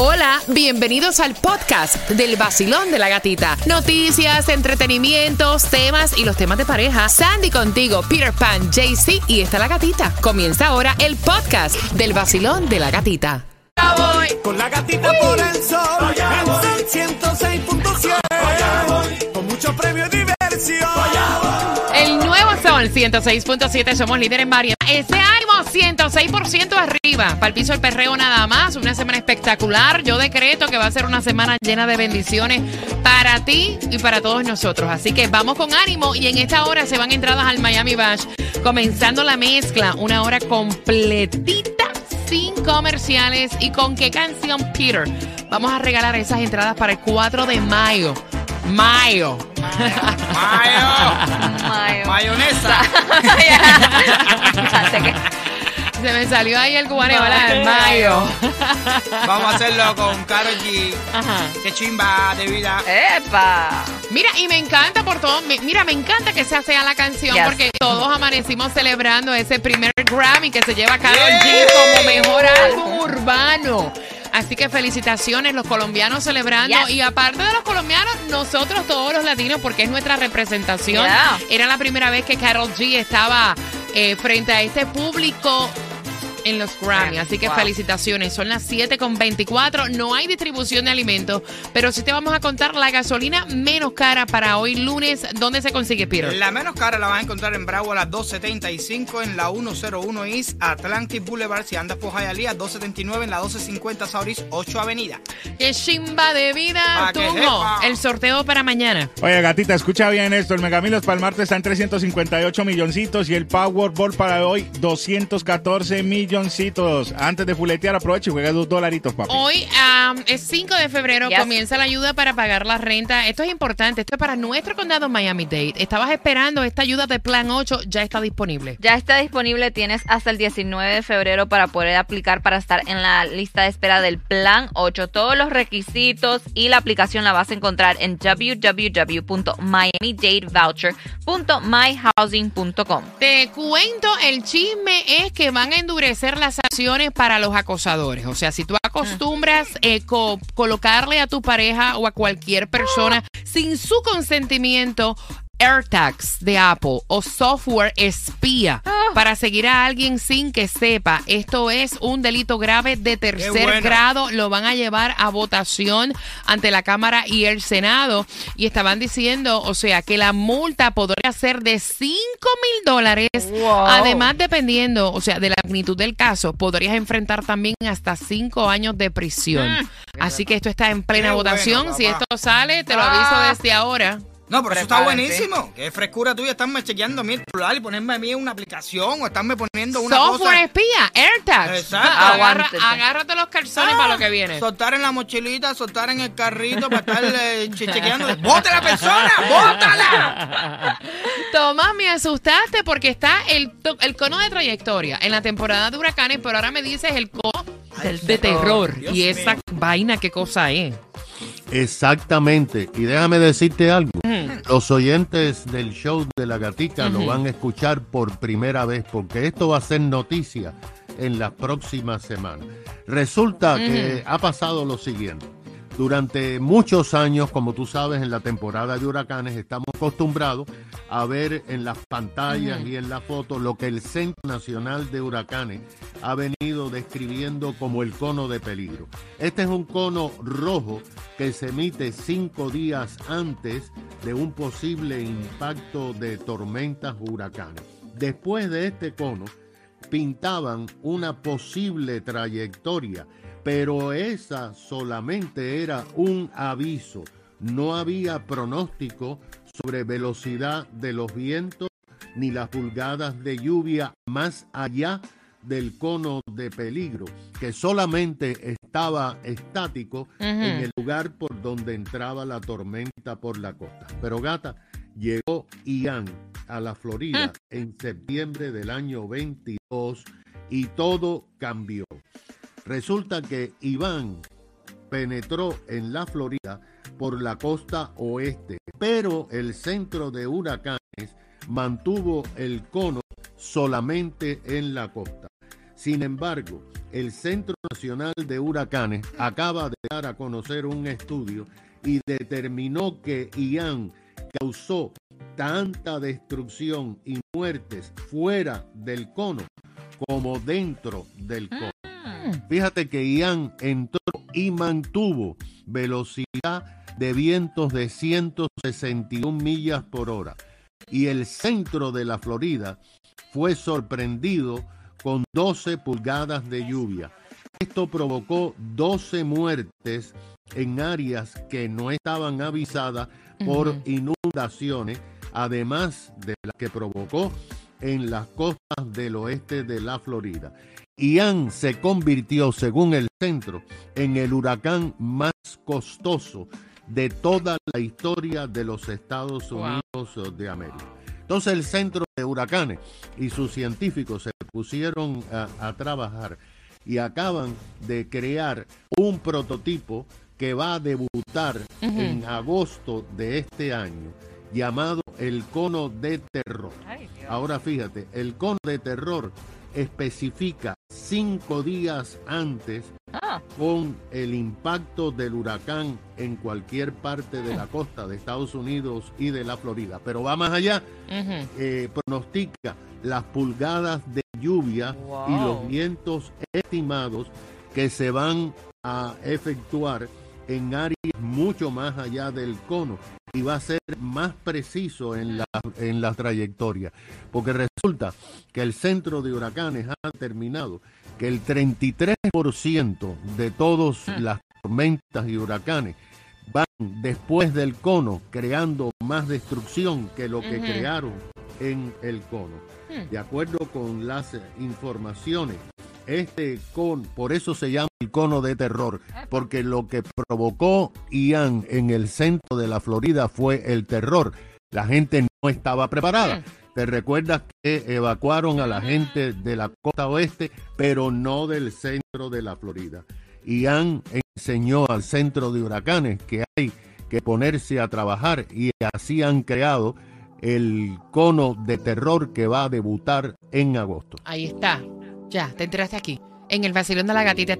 Hola, bienvenidos al podcast del vacilón de la gatita. Noticias, entretenimientos, temas y los temas de pareja. Sandy contigo, Peter Pan, JC y está la gatita. Comienza ahora el podcast del vacilón de la gatita. Con la gatita por el sol, en Sol 106.7. Con mucho premio y 106.7, somos líderes en variedad. Ese ánimo 106% arriba. Para el piso del perreo nada más. Una semana espectacular. Yo decreto que va a ser una semana llena de bendiciones para ti y para todos nosotros. Así que vamos con ánimo. Y en esta hora se van entradas al Miami Bash. Comenzando la mezcla. Una hora completita sin comerciales. ¿Y con qué canción, Peter? Vamos a regalar esas entradas para el 4 de mayo. Mayo. Mayo. Mayo. Mayonesa. Se me salió ahí el cubano, mayo. Vamos a hacerlo con Karol G. Ajá. Qué chimba de vida. ¡Epa! Mira, y me encanta por todo. me- mira, me encanta que esa sea la canción Yes. porque todos amanecimos celebrando ese primer Grammy que se lleva Karol G como mejor álbum urbano. Así que felicitaciones los colombianos celebrando Yes. y aparte de los colombianos, nosotros todos los latinos porque es nuestra representación. Yeah. Era la primera vez que Karol G estaba eh, frente a este público en los Grammy. Así que Wow. felicitaciones. Son las 7 con 24. No hay distribución de alimentos, pero sí te vamos a contar la gasolina menos cara para hoy lunes. ¿Dónde se consigue, Peter? La menos cara la vas a encontrar en Bravo a las 275 en la 101 East Atlantic Boulevard. Si andas por Hialeah, 279 en la 1250 Sauris 8 Avenida. ¡Qué chimba de vida! Sepa. El sorteo para mañana. Oye, gatita, escucha bien esto. El Megamilos para el martes está en 358 milloncitos y el Powerball para hoy 214 milloncitos. Antes de fuletear, aprovecha y juega dos dolaritos, papi. Hoy am, es 5 de febrero, Yes. comienza la ayuda para pagar la renta. Esto es importante, esto es para nuestro condado Miami-Dade. Estabas esperando esta ayuda de Plan 8, ya está disponible. Ya está disponible, tienes hasta el 19 de febrero para poder aplicar para estar en la lista de espera del Plan 8. Todos los requisitos y la aplicación la vas a encontrar en www.miamidatevoucher.myhousing.com. Te cuento, el chisme es que van a endurecer las sanciones para los acosadores. O sea, si tú acostumbras eh, co- colocarle a tu pareja o a cualquier persona sin su consentimiento AirTags de Apple o software espía para seguir a alguien sin que sepa, esto es un delito grave de tercer bueno. grado. Lo van a llevar a votación ante la Cámara y el Senado. Y estaban diciendo, o sea, que la multa podría ser de 5 mil dólares. Wow. Además, dependiendo, o sea, de la magnitud del caso, podrías enfrentar también hasta 5 años de prisión. Así que esto está en plena Qué votación. bueno, si esto sale, te lo aviso Ah. desde ahora. No, pero eso está buenísimo. Qué frescura tuya estarme chequeando a mí el celular y ponerme a mí una aplicación o estarme poniendo una Software cosa. espía, AirTags. Exacto. Agarra- agárrate los calzones para lo que viene. Soltar en la mochilita, soltar en el carrito para estar eh, che- chequeando. ¡Bota la persona! ¡Bótala! Tomás, me asustaste porque está el, el cono de trayectoria en la temporada de huracanes, pero ahora me dices el cono de terror. Dios y esa mío. vaina, ¿qué cosa es? Exactamente. Y déjame decirte algo. Los oyentes del show de la gatica lo Ujú. van a escuchar por primera vez porque esto va a ser noticia en las próximas semanas. Resulta que ha pasado lo siguiente. Durante muchos años, como tú sabes, en la temporada de huracanes estamos acostumbrados a ver en las pantallas y en las fotos lo que el Centro Nacional de Huracanes ha venido describiendo como el cono de peligro. Este es un cono rojo que se emite cinco días antes de un posible impacto de tormentas huracanes. Después de este cono, pintaban una posible trayectoria, pero esa solamente era un aviso. No había pronóstico sobre velocidad de los vientos ni las pulgadas de lluvia más allá del cono de peligro, que solamente estaba estático en el lugar por donde entraba la tormenta por la costa. Pero gata, llegó Ian a la Florida en septiembre del año 22 y todo cambió. Resulta que Iván penetró en la Florida por la costa oeste, pero el centro de huracanes mantuvo el cono solamente en la costa. Sin embargo, el Centro Nacional de Huracanes acaba de dar a conocer un estudio y determinó que Ian causó tanta destrucción y muertes fuera del cono como dentro del cono. Fíjate que Ian entró y mantuvo velocidad de vientos de 161 millas por hora. Y el centro de la Florida fue sorprendido con 12 pulgadas de lluvia. Esto provocó 12 muertes en áreas que no estaban avisadas por inundaciones, además de las que provocó en las costas del oeste de la Florida. Ian se convirtió, según el centro, en el huracán más costoso de toda la historia de los Estados Unidos de América. Entonces el centro de huracanes y sus científicos se pusieron a, trabajar y acaban de crear un prototipo que va a debutar en agosto de este año llamado el cono de terror. Ahora fíjate, el cono de terror especifica cinco días antes. Con el impacto del huracán en cualquier parte de la costa de Estados Unidos y de la Florida. Pero va más allá, eh, pronostica las pulgadas de lluvia y los vientos estimados que se van a efectuar en áreas mucho más allá del cono y va a ser más preciso en la, en la trayectoria. Porque resulta que el centro de huracanes ha determinado que el 33% de todas ah. las tormentas y huracanes van después del cono creando más destrucción que lo que crearon en el cono. Hmm. De acuerdo con las informaciones este con, por eso se llama el cono de terror, porque lo que provocó Ian en el centro de la Florida fue el terror. La gente no estaba preparada. Te recuerdas que evacuaron a la gente de la costa oeste, pero no del centro de la Florida. Ian enseñó al centro de huracanes que hay que ponerse a trabajar y así han creado el cono de terror que va a debutar en agosto. Ahí está. Ya, te enteraste aquí. En el vacilón de la gatita.